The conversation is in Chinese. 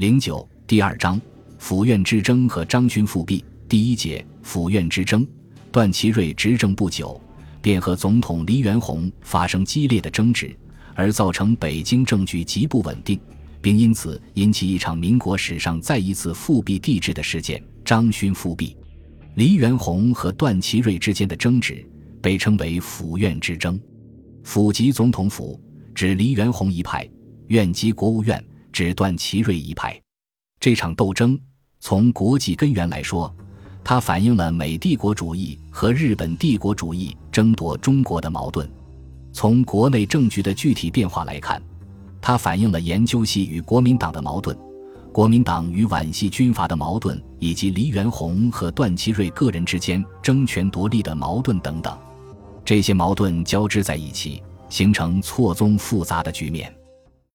零九第二章府院之争和张勋复辟第一节府院之争。段祺瑞执政不久，便和总统黎元洪发生激烈的争执，而造成北京政局极不稳定，并因此引起一场民国史上再一次复辟帝制的事件——张勋复辟。黎元洪和段祺瑞之间的争执被称为府院之争。府即总统府，指黎元洪一派；院即国务院。指段祺瑞一派，这场斗争从国际根源来说，它反映了美帝国主义和日本帝国主义争夺中国的矛盾；从国内政局的具体变化来看，它反映了研究系与国民党的矛盾、国民党与皖系军阀的矛盾，以及黎元洪和段祺瑞个人之间争权夺利的矛盾等等。这些矛盾交织在一起，形成错综复杂的局面。